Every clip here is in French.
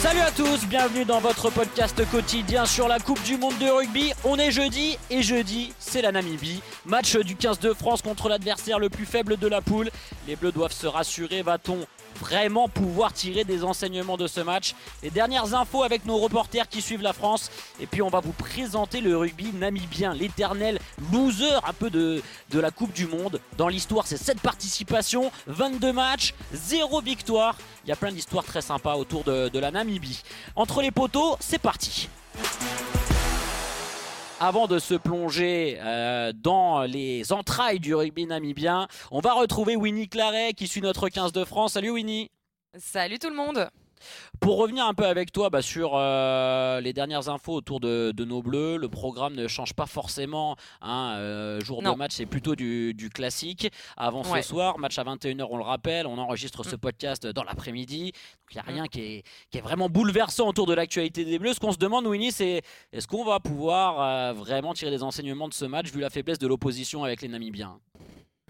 Salut à tous, bienvenue dans votre podcast quotidien sur la Coupe du Monde de rugby. On est jeudi et jeudi, c'est la Namibie. Match du 15 de France contre l'adversaire le plus faible de la poule. Les Bleus doivent se rassurer, va-t-on vraiment pouvoir tirer des enseignements de ce match? Les dernières infos avec nos reporters qui suivent la France. Et puis on va vous présenter le rugby namibien, l'éternel loser un peu de, la Coupe du Monde. Dans l'histoire, c'est 7 participations, 22 matchs, 0 victoire. Il y a plein d'histoires très sympas autour de, la Namibie. Entre les poteaux, c'est parti avant de se plonger euh, dans les entrailles du rugby namibien, on va retrouver Winnie Claret qui suit notre 15 de France. Salut Winnie Salut tout le monde pour revenir un peu avec toi bah, sur euh, les dernières infos autour de, de, nos bleus, le programme ne change pas forcément. Hein, euh, jour Non. de match, c'est plutôt du, du classique. Avant Ouais. ce soir, match à 21h, on le rappelle. On enregistre ce Mm. podcast dans l'après-midi. Donc il n'y a Mm. rien qui est, qui est vraiment bouleversant autour de l'actualité des bleus. Ce qu'on se demande, Winnie, c'est est-ce qu'on va pouvoir euh, vraiment tirer des enseignements de ce match vu la faiblesse de l'opposition avec les Namibiens?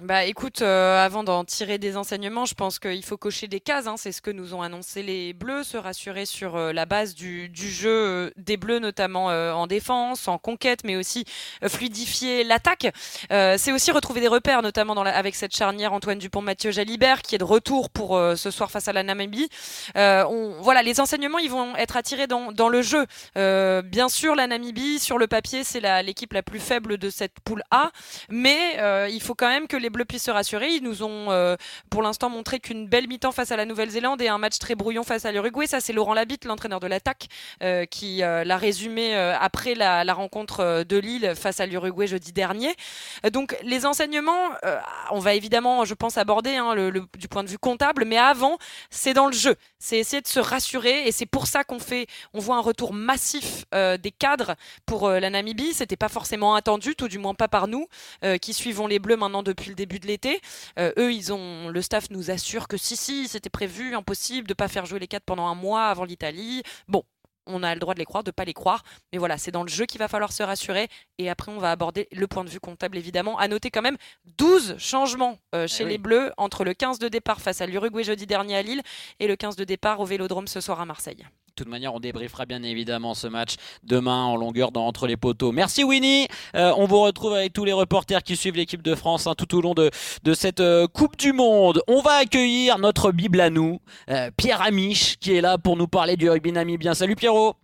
Bah écoute, euh, avant d'en tirer des enseignements, je pense qu'il faut cocher des cases. hein. C'est ce que nous ont annoncé les Bleus, se rassurer sur euh, la base du, du jeu euh, des Bleus, notamment euh, en défense, en conquête, mais aussi fluidifier l'attaque. C'est aussi retrouver des repères, notamment dans la- avec cette charnière Antoine Dupont-Mathieu Jalibert, qui est de retour pour ce soir face à la Namibie. On, voilà, les enseignements, ils vont être attirés dans, dans le jeu. Bien sûr, la Namibie, sur le papier, c'est la- l'équipe la plus faible de cette poule A. Mais il faut quand même que les Bleus puissent se rassurer. Ils nous ont euh, pour l'instant montré qu'une belle mi-temps face à la Nouvelle-Zélande et un match très brouillon face à l'Uruguay. Ça, c'est Laurent Labitte, l'entraîneur de l'attaque, euh, qui euh, l'a résumé après la, rencontre de Lille face à l'Uruguay jeudi dernier. Donc les enseignements, on va évidemment, je pense, aborder hein, du point de vue comptable, mais avant, c'est dans le jeu. C'est essayer de se rassurer et c'est pour ça qu'on fait, on voit un retour massif des cadres pour la Namibie. C'était pas forcément attendu, tout du moins pas par nous qui suivons les Bleus maintenant depuis le début de l'été. Euh, eux, ils ont, le staff nous assure que si, si, c'était prévu, impossible de pas faire jouer les quatre pendant un mois avant l'Italie. Bon. On a le droit de les croire, de pas les croire, mais voilà, c'est dans le jeu qu'il va falloir se rassurer. Et après, on va aborder le point de vue comptable, évidemment. À noter quand même 12 changements euh, chez Eh oui. les Bleus entre le 15 de départ face à l'Uruguay jeudi dernier à Lille et le 15 de départ au Vélodrome ce soir à Marseille. De toute manière, on débriefera bien évidemment ce match demain en longueur dans Entre les poteaux. Merci Winnie. Euh, on vous retrouve avec tous les reporters qui suivent l'équipe de France hein, tout au long de, de cette euh, Coupe du Monde. On va accueillir notre Bible à nous, euh, Pierre Amiche, qui est là pour nous parler du rugby namibien. Salut Pierrot.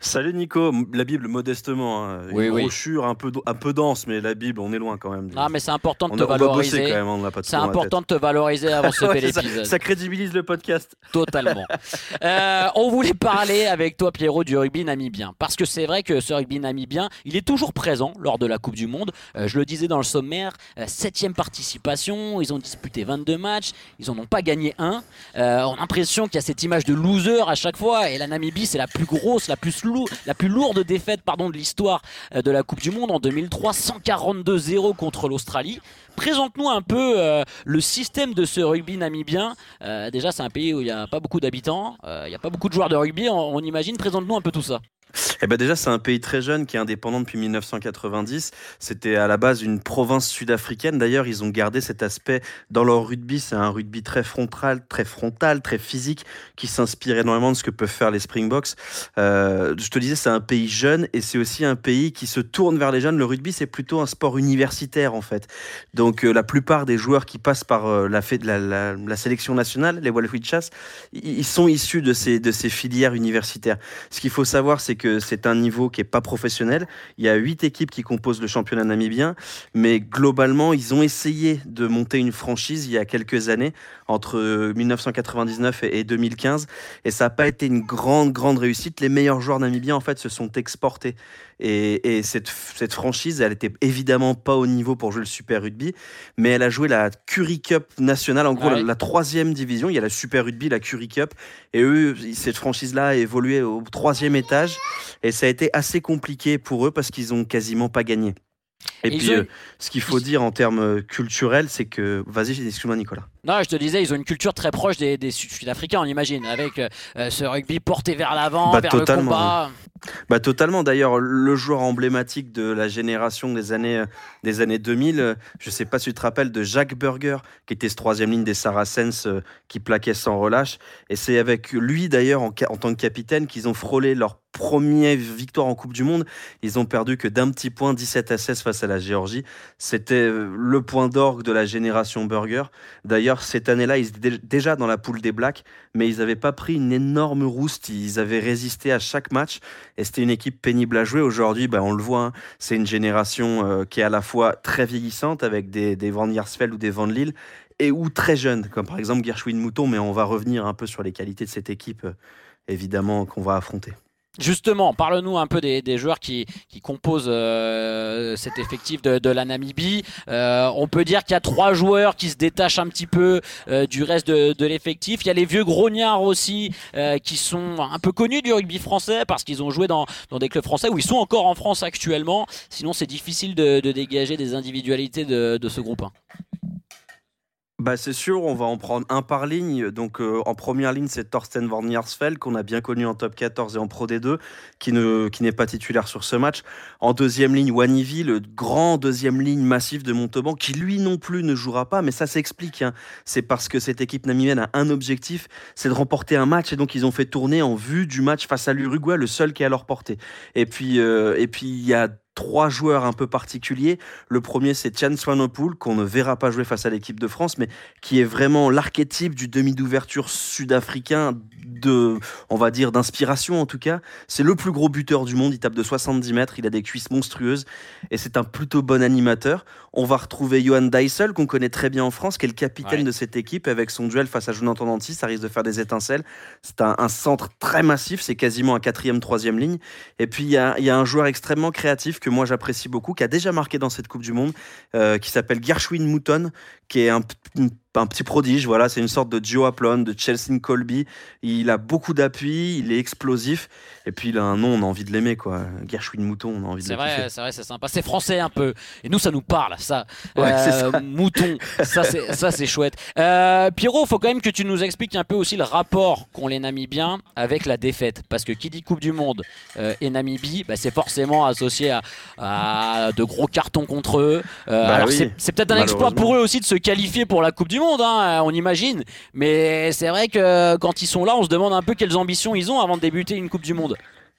Salut Nico, la Bible modestement, hein. Oui, une oui. brochure un peu, un peu dense, mais la Bible, on est loin quand même. Ah, mais c'est important de on, te valoriser. quand même, on n'a pas de C'est important de te valoriser avant bel Ouais, ça, épisode. ça crédibilise le podcast. Totalement. Euh, on voulait parler avec toi, Pierrot, du rugby namibien. Parce que c'est vrai que ce rugby namibien, il est toujours présent lors de la Coupe du Monde. Euh, je le disais dans le sommaire, euh, septième participation, ils ont disputé 22 matchs, ils en ont pas gagné un. Euh, on a l'impression qu'il y a cette image de loser à chaque fois. Et la Namibie, c'est la plus grosse, la plus, lourde défaite pardon, de l'histoire euh, de la Coupe du Monde en 2003, 142-0 contre l'Australie. Présente-nous un peu euh, le système de ce rugby namibien. Euh, déjà, c'est un pays où il n'y a pas beaucoup d'habitants, il n'y a pas beaucoup de joueurs de rugby, on, on imagine. Présente-nous un peu tout ça. Eh ben déjà, c'est un pays très jeune qui est indépendant depuis 1990. C'était à la base une province sud-africaine. D'ailleurs, ils ont gardé cet aspect dans leur rugby. C'est un rugby très frontal, très frontal, très physique, qui s'inspire énormément de ce que peuvent faire les Springboks. Euh, je te disais, c'est un pays jeune et c'est aussi un pays qui se tourne vers les jeunes. Le rugby, c'est plutôt un sport universitaire en fait. Donc, euh, la plupart des joueurs qui passent par euh, la, sélection nationale, les ils ils sont issus de ces, de ces filières universitaires. Ce qu'il faut savoir, c'est que c'est un niveau qui est pas professionnel. Il y a huit équipes qui composent le championnat namibien, mais globalement, ils ont essayé de monter une franchise il y a quelques années, entre 1999 et et 2015, et ça n'a pas été une grande, grande réussite. Les meilleurs joueurs namibiens, en fait, se sont exportés. Et, cette, cette, franchise, elle était évidemment pas au niveau pour jouer le Super Rugby, mais elle a joué la Curry Cup nationale, en gros la, troisième division. Il y a la Super Rugby, la Curry Cup, et eux, cette franchise-là a évolué au troisième étage, et ça a été assez compliqué pour eux parce qu'ils ont quasiment pas gagné. Et, puis, euh, ce qu'il faut dire en termes euh, culturels, c'est que. Vas-y, excuse-moi, Nicolas. Non, je te disais, ils ont une culture très proche des, Sud-Africains, on imagine, avec euh, ce rugby porté vers l'avant, bah, vers totalement, le combat. Bah, totalement. D'ailleurs, le joueur emblématique de la génération des années, des années 2000, je ne sais pas si tu te rappelles de Jacques Burger, qui était ce troisième ligne des Saracens qui plaquait sans relâche. Et c'est avec lui, d'ailleurs, en, en tant que capitaine, qu'ils ont frôlé leur première victoire en Coupe du Monde. Ils ont perdu que d'un petit point, 17 à 16 face à la Géorgie. C'était euh, le point d'orgue de la génération Burger. D'ailleurs, cette année-là, ils étaient déjà dans la poule des Blacks, mais ils n'avaient pas pris une énorme rouste. Ils avaient résisté à chaque match et c'était une équipe pénible à jouer. Aujourd'hui, ben, on le voit, hein, c'est une génération euh, qui est à la fois très vieillissante avec des, Van Yersfeld ou des Van Lille et ou très jeunes, comme par exemple Gershwin Mouton, mais on va revenir un peu sur les qualités de cette équipe, euh, évidemment, qu'on va affronter. Justement, parle-nous un peu des, joueurs qui, composent euh, cet effectif de, la Namibie. Euh, on peut dire qu'il y a trois joueurs qui se détachent un petit peu euh, du reste de, l'effectif. Il y a les vieux grognards aussi qui sont un peu connus du rugby français parce qu'ils ont joué dans, des clubs français où ils sont encore en France actuellement. Sinon, c'est difficile de, dégager des individualités de, ce groupe. Bah c'est sûr, on va en prendre un par ligne. Donc euh, en première ligne, c'est Thorsten Van qu'on a bien connu en top 14 et en Pro D2, qui ne qui n'est pas titulaire sur ce match. En deuxième ligne, Wanivi, le grand deuxième ligne massif de Montauban, qui lui non plus ne jouera pas, mais ça s'explique. Hein. C'est parce que cette équipe namibienne a un objectif, c'est de remporter un match, et donc ils ont fait tourner en vue du match face à l'Uruguay, le seul qui est à leur portée. Et puis euh, et puis il y a trois joueurs un peu particuliers. Le premier, c'est Tian Swanepoel, qu'on ne verra pas jouer face à l'équipe de France, mais qui est vraiment l'archétype du demi d'ouverture sud-africain de, on va dire, d'inspiration en tout cas. C'est le plus gros buteur du monde. Il tape de 70 mètres. Il a des cuisses monstrueuses et c'est un plutôt bon animateur. On va retrouver Johan Deissel, qu'on connaît très bien en France, qui est le capitaine de cette équipe avec son duel face à Jonathan Danty. Ça risque de faire des étincelles. C'est un, centre très massif. C'est quasiment un quatrième, troisième ligne. Et puis, il y a, y a un joueur extrêmement créatif que moi j'apprécie beaucoup, qui a déjà marqué dans cette Coupe du Monde, euh, qui s'appelle Gershwin Mouton, qui est un, un petit prodige. Voilà, c'est une sorte de Joe Aplon, de Chelsea Colby. Il a beaucoup d'appui, il est explosif. Et puis il a un nom, on a envie de l'aimer, quoi. Gershwin Mouton, on a envie de C'est vrai, c'est vrai, c'est sympa. C'est français un peu. Et nous, ça nous parle, ça. Euh, mouton, ça c'est, ça c'est chouette. Euh, Pierrot, faut quand même que tu nous expliques un peu aussi le rapport qu'ont les Namibiens avec la défaite, parce que qui dit Coupe du Monde euh, et Namibie, bah, c'est forcément associé à, de gros cartons contre eux. Euh, bah alors c'est, peut-être un exploit pour eux aussi de se qualifier pour la Coupe du Monde, hein, on imagine. Mais c'est vrai que quand ils sont là, on se demande un peu quelles ambitions ils ont avant de débuter une Coupe du Monde.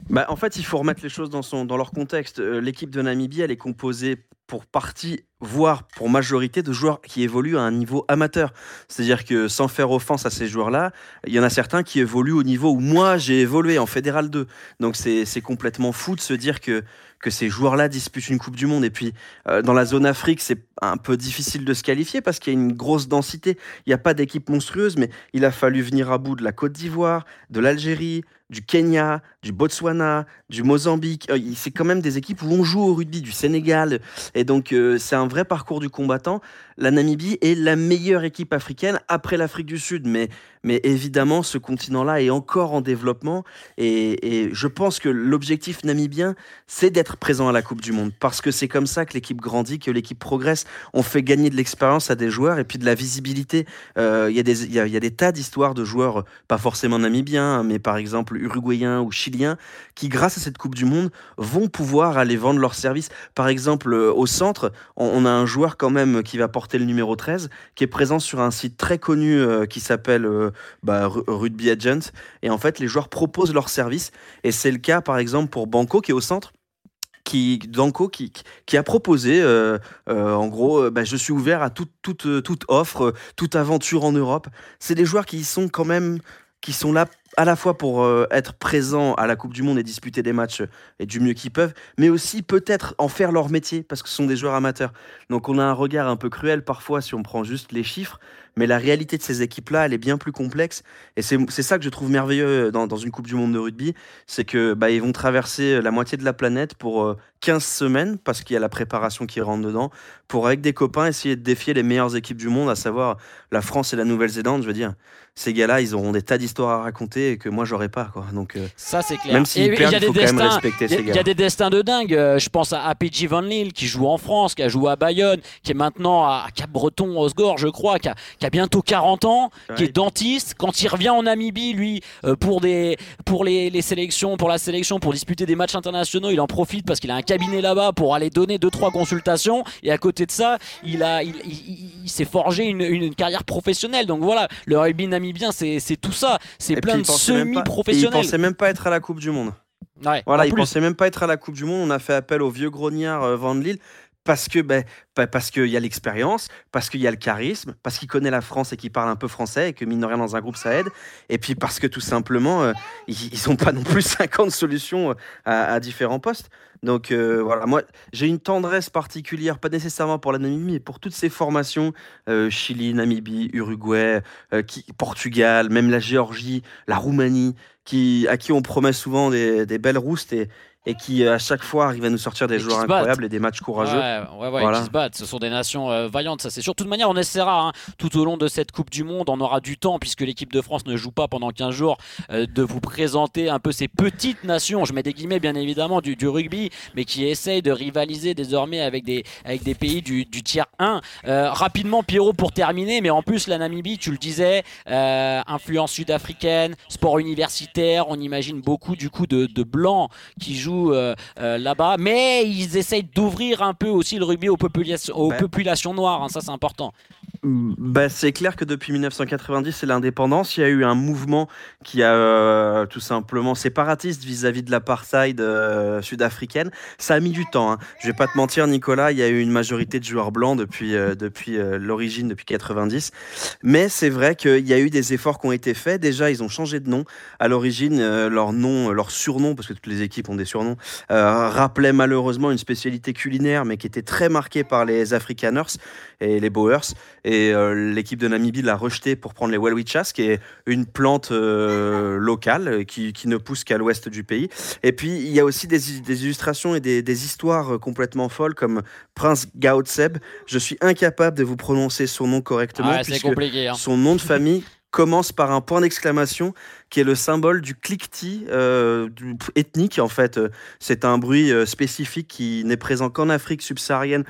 Bah, en fait, il faut remettre les choses dans, son, dans leur contexte. Euh, l'équipe de Namibie, elle est composée pour partie, voire pour majorité, de joueurs qui évoluent à un niveau amateur. C'est-à-dire que sans faire offense à ces joueurs-là, il y en a certains qui évoluent au niveau où moi j'ai évolué en Fédéral 2. Donc c'est complètement fou de se dire que, que ces joueurs-là disputent une Coupe du Monde. Et puis euh, dans la zone Afrique, c'est un peu difficile de se qualifier parce qu'il y a une grosse densité. Il n'y a pas d'équipe monstrueuse, mais il a fallu venir à bout de la Côte d'Ivoire, de l'Algérie, du Kenya, du Botswana, du Mozambique. Euh, c'est quand même des équipes où on joue au rugby, du Sénégal. Et donc, euh, c'est un vrai parcours du combattant. La Namibie est la meilleure équipe africaine après l'Afrique du Sud. Mais, mais évidemment, ce continent-là est encore en développement. Et, je pense que l'objectif namibien, c'est d'être présent à la Coupe du Monde. Parce que c'est comme ça que l'équipe grandit, que l'équipe progresse. On fait gagner de l'expérience à des joueurs et puis de la visibilité. Euh, il y, y, a des tas d'histoires de joueurs, pas forcément namibiens, hein, mais par exemple uruguayens ou chiliens, qui grâce à cette Coupe du Monde vont pouvoir aller vendre leurs services. Par exemple, euh, au centre, on, a un joueur quand même qui va porter le numéro 13, qui est présent sur un site très connu euh, qui s'appelle euh, bah, Rugby Agent. Et en fait, les joueurs proposent leurs services. Et c'est le cas, par exemple, pour Banco, qui est au centre qui Danko qui, a proposé en gros bah, je suis ouvert à toute, toute, toute offre toute aventure en Europe c'est des joueurs qui sont quand même qui sont là à la fois pour euh, être présents à la Coupe du Monde et disputer des matchs euh, et du mieux qu'ils peuvent, mais aussi peut-être en faire leur métier parce que ce sont des joueurs amateurs. Donc on a un regard un peu cruel parfois si on prend juste les chiffres, mais la réalité de ces équipes-là, elle est bien plus complexe. Et c'est ça que je trouve merveilleux dans, dans une Coupe du Monde de rugby, c'est que bah, ils vont traverser la moitié de la planète pour euh, 15 semaines, parce qu'il y a la préparation qui rentre dedans, pour avec des copains essayer de défier les meilleures équipes du monde, à savoir la France et la Nouvelle-Zélande. Je veux dire, ces gars-là, ils auront des tas d'histoires à raconter et que moi, j'aurais pas. Quoi. Donc, euh, Ça, c'est clair. Même perdent, il y a des faut quand même destins- respecter il y a- ces Il y a gars. des destins de dingue. Euh, Je pense à APJ Van Lille qui joue en France, qui a joué à Bayonne, qui est maintenant à Cap-Breton, Osgore, je crois, qui a, qui a bientôt 40 ans, qui est dentiste. Quand il revient en Namibie, lui, euh, pour, des, pour les, les sélections, pour la sélection, pour disputer des matchs internationaux, il en profite parce qu'il a un cabinet là-bas pour aller donner deux trois consultations. Et à côté de ça, il a, il, il- il- il s'est forgé une, une- une carrière professionnelle. Donc voilà, le rugby namibien, c'est tout ça. C'est plein de et Ils pensaient même pas être à la Coupe du Monde. Ouais, Voilà, ils pensaient même pas être à la Coupe du Monde. On a fait appel au vieux grognard euh, Van Lille parce que ben, parce qu'il y a l'expérience, parce qu'il y a le charisme, parce qu'il connaît la France et qu'il parle un peu français et que mine de rien dans un groupe ça aide. Et puis parce que tout simplement euh, ils, ils ont pas non plus 50 solutions euh, à, à différents postes. Donc euh, voilà, moi j'ai une tendresse particulière, pas nécessairement pour la Namibie, mais pour toutes ces formations euh, Chili, Namibie, Uruguay, qui, Portugal, même la Géorgie, la Roumanie qui, à qui on promet souvent des, des belles roustes et, et qui à chaque fois arrivent à nous sortir des Et joueurs incroyables et des matchs courageux. Ouais, ouais, ouais, Voilà. Ce sont des nations euh, vaillantes, ça c'est sûr. De toute manière, on essaiera hein, tout au long de cette Coupe du Monde, on aura du temps puisque l'équipe de France ne joue pas pendant 15 jours, euh, de vous présenter un peu ces petites nations, je mets des guillemets bien évidemment, du, rugby, mais qui essayent de rivaliser désormais avec des, avec des pays du, du tiers 1. Euh, rapidement, Pierrot, pour terminer, mais en plus, la Namibie, tu le disais, influence sud-africaine, sport universitaire, on imagine beaucoup du coup de, de blancs qui jouent là-bas, mais ils essayent d'ouvrir un peu aussi le rugby aux, populations aux Ouais. populations noires, hein, ça c'est important. Bah, c'est clair que depuis 1990 et l'indépendance, il y a eu un mouvement qui a euh, tout simplement séparatiste vis-à-vis de l'apartheid euh, sud-africaine. Ça a mis du temps. Hein. Je vais pas te mentir, Nicolas, il y a eu une majorité de joueurs blancs depuis, euh, depuis euh, l'origine, depuis 90. Mais c'est vrai qu'il y a eu des efforts qui ont été faits. Déjà, ils ont changé de nom. À l'origine, leur nom, leur surnom, parce que toutes les équipes ont des surnoms, rappelait malheureusement une spécialité culinaire, mais qui était très marquée par les Afrikaners et les Boers. Euh, l'équipe de Namibie l'a rejeté pour prendre les Welwichas, qui est une plante euh, locale euh, qui, qui ne pousse qu'à l'ouest du pays. Et puis, il y a aussi des, des illustrations et des, des histoires complètement folles, comme Prince Gaotseb. Je suis incapable de vous prononcer son nom correctement, c'est puisque compliqué. hein. son nom de famille commence par un point d'exclamation qui est le symbole du cliquetis euh, ethnique en fait. C'est un bruit spécifique qui n'est présent qu'en Afrique subsaharienne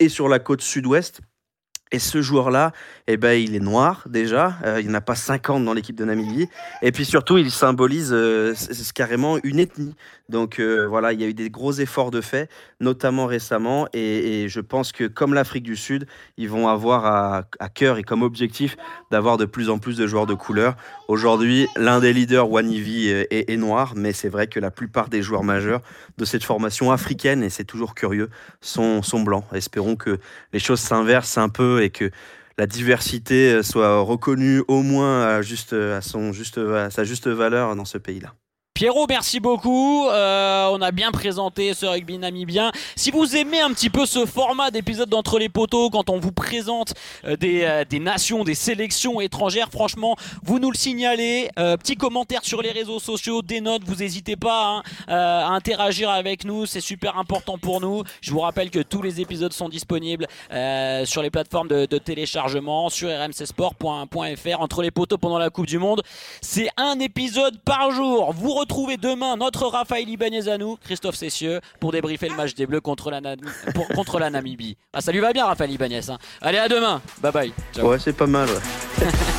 et sur la côte sud-ouest. Et ce joueur-là, eh ben, il est noir déjà. Euh, il n'y en a pas 50 dans l'équipe de Namibie. Et puis surtout, il symbolise euh, carrément une ethnie. Donc euh, voilà, il y a eu des gros efforts de fait, notamment récemment. Et, je pense que comme l'Afrique du Sud, ils vont avoir à, cœur et comme objectif d'avoir de plus en plus de joueurs de couleur. Aujourd'hui, l'un des leaders, Wanivi, est, noir, mais c'est vrai que la plupart des joueurs majeurs de cette formation africaine, et c'est toujours curieux, sont blancs. Espérons que les choses s'inversent un peu et que la diversité euh, soit reconnue au moins juste, à sa juste valeur dans ce pays-là. Pierrot, merci beaucoup. Euh, on a bien présenté ce rugby namibien. Si vous aimez un petit peu ce format d'épisode d'entre les poteaux, quand on vous présente euh, des, euh, des nations, des sélections étrangères, franchement, vous nous le signalez. Petit commentaire sur les réseaux sociaux, des notes, vous n'hésitez pas hein, à interagir avec nous, c'est super important pour nous. Je vous rappelle que tous les épisodes sont disponibles sur les plateformes de, téléchargement, sur rmcsport.fr, entre les poteaux pendant la Coupe du Monde. C'est un épisode par jour. Retrouvez demain notre Raphaël Ibanez à nous, Christophe Cessieux, pour débriefer le match des Bleus contre la, Nam- pour- contre la Namibie. Ah, ça lui va bien, Raphaël Ibanez. hein. Allez, à demain. Bye bye. Ciao. Ouais, c'est pas mal. ouais.